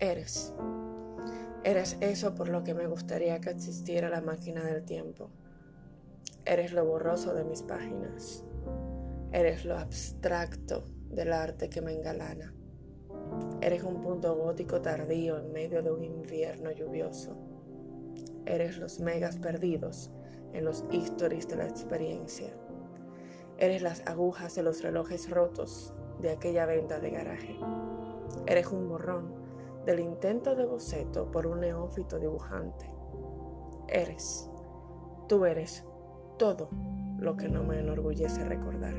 Eres. Eres eso por lo que me gustaría que existiera la máquina del tiempo. Eres lo borroso de mis páginas. Eres lo abstracto del arte que me engalana. Eres un punto gótico tardío en medio de un invierno lluvioso. Eres los megas perdidos en los histories de la experiencia. Eres las agujas de los relojes rotos de aquella venta de garaje. Eres un borrón del intento de boceto por un neófito dibujante. Eres, tú eres todo lo que no me enorgullece recordar.